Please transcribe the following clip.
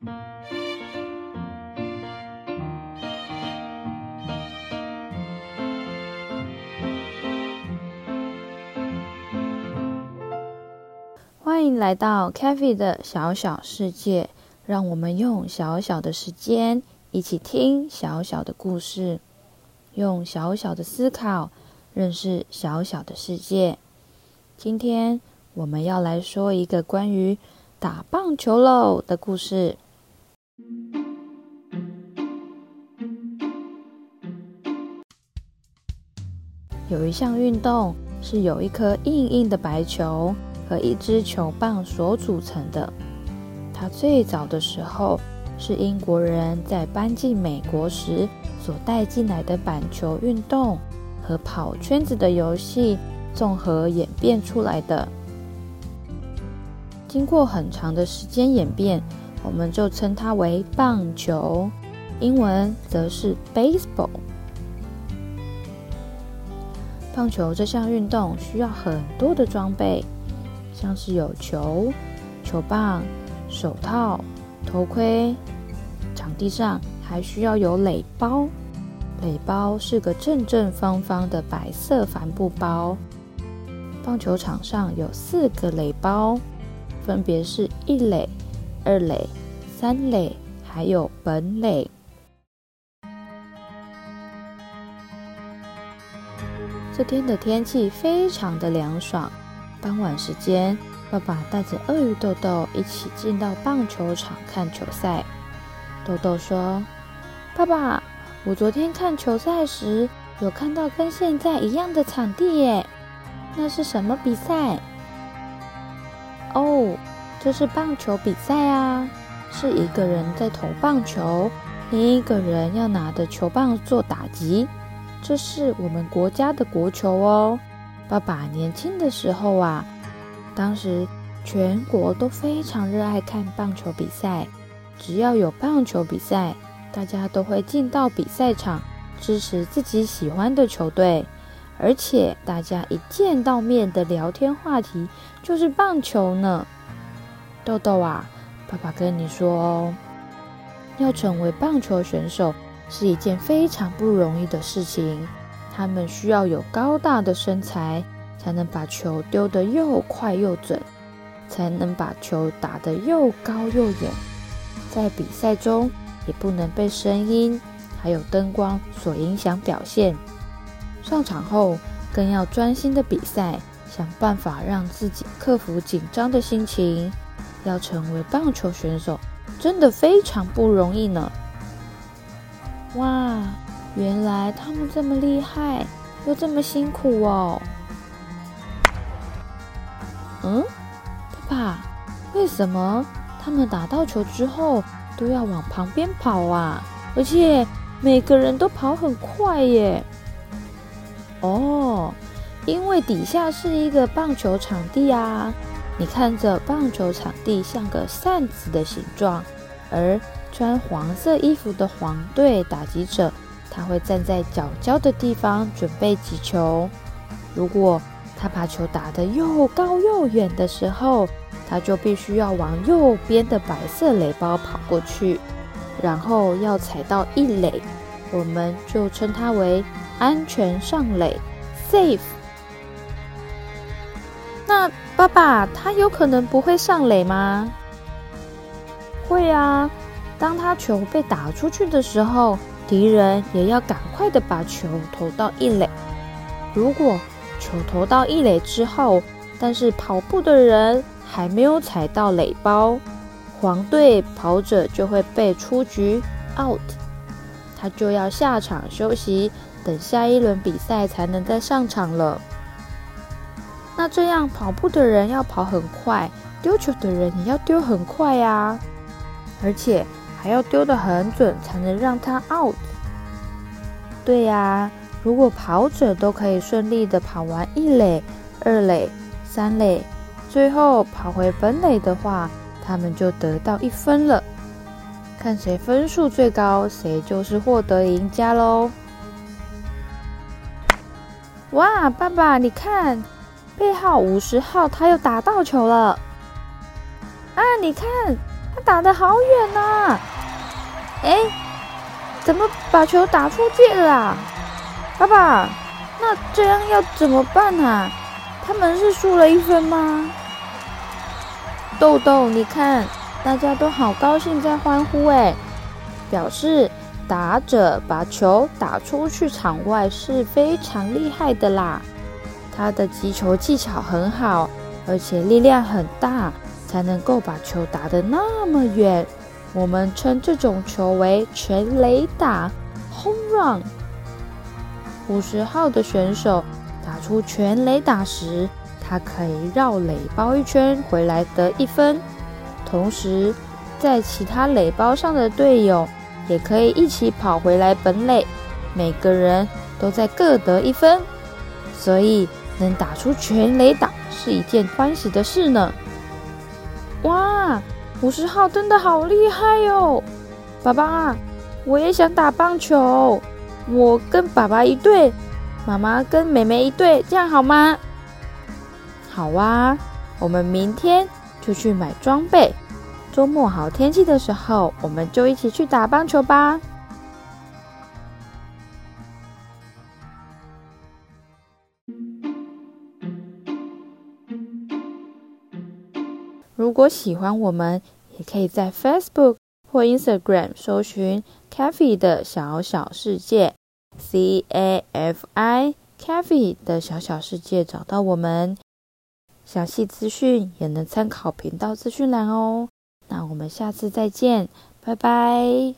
欢迎来到 k a f e 的小小世界，让我们用小小的时间一起听小小的故事，用小小的思考认识小小的世界。今天我们要来说一个关于打棒球喽的故事。有一项运动是有一颗硬硬的白球。和一支球棒所组成的。它最早的时候是英国人在搬进美国时所带进来的板球运动和跑圈子的游戏综合演变出来的。经过很长的时间演变，我们就称它为棒球，英文则是 baseball。棒球这项运动需要很多的装备。像是有球、球棒、手套、头盔，场地上还需要有垒包。垒包是个正正方方的白色帆布包。棒球场上有四个垒包，分别是一垒、二垒、三垒，还有本垒。这天的天气非常的凉爽。傍晚时间，爸爸带着鳄鱼豆豆一起进到棒球场看球赛。豆豆说：“爸爸，我昨天看球赛时，有看到跟现在一样的场地耶。那是什么比赛？”“哦，这是棒球比赛啊！是一个人在投棒球，另一个人要拿着球棒做打击。这是我们国家的国球哦。”爸爸年轻的时候啊，当时全国都非常热爱看棒球比赛。只要有棒球比赛，大家都会进到比赛场支持自己喜欢的球队。而且大家一见到面的聊天话题就是棒球呢。豆豆啊，爸爸跟你说哦，要成为棒球选手是一件非常不容易的事情。他们需要有高大的身材，才能把球丢得又快又准，才能把球打得又高又远。在比赛中，也不能被声音还有灯光所影响表现。上场后，更要专心的比赛，想办法让自己克服紧张的心情。要成为棒球选手，真的非常不容易呢。哇！原来他们这么厉害，又这么辛苦哦。嗯，爸爸，为什么他们打到球之后都要往旁边跑啊？而且每个人都跑很快耶。哦，因为底下是一个棒球场地啊。你看着棒球场地像个扇子的形状，而穿黄色衣服的黄队打击者。他会站在角角的地方准备击球。如果他把球打得又高又远的时候，他就必须要往右边的白色垒包跑过去，然后要踩到一垒，我们就称它为安全上垒 （safe）。那爸爸，他有可能不会上垒吗？会啊，当他球被打出去的时候。敌人也要赶快的把球投到一垒。如果球投到一垒之后，但是跑步的人还没有踩到垒包，黄队跑者就会被出局 （out），他就要下场休息，等下一轮比赛才能再上场了。那这样跑步的人要跑很快，丢球的人也要丢很快呀，而且。还要丢得很准，才能让他 out。对呀，如果跑者都可以顺利的跑完一垒、二垒、三垒，最后跑回本垒的话，他们就得到一分了。看谁分数最高，谁就是获得赢家喽。哇，爸爸，你看，背号五十号他又打到球了。啊，你看。他打得好远呐！哎，怎么把球打出界了？爸爸，那这样要怎么办啊？他们是输了一分吗？豆豆，你看，大家都好高兴，在欢呼哎，表示打者把球打出去场外是非常厉害的啦。他的击球技巧很好，而且力量很大，才能够把球打得那么远。我们称这种球为全垒打 （home run）。五十号的选手打出全垒打时，他可以绕垒包一圈回来得一分，同时在其他垒包上的队友也可以一起跑回来本垒，每个人都在各得一分，所以能打出全垒打是一件欢喜的事呢。五十号真的好厉害哟，爸爸，我也想打棒球，我跟爸爸一队，妈妈跟妹妹一队，这样好吗？好啊，我们明天就去买装备，周末好天气的时候，我们就一起去打棒球吧。如果喜欢我们，也可以在 Facebook 或 Instagram 搜寻 Cafe 的小小世界 C A F I Cafe 的小小世界找到我们。详细资讯也能参考频道资讯栏哦。那我们下次再见，拜拜。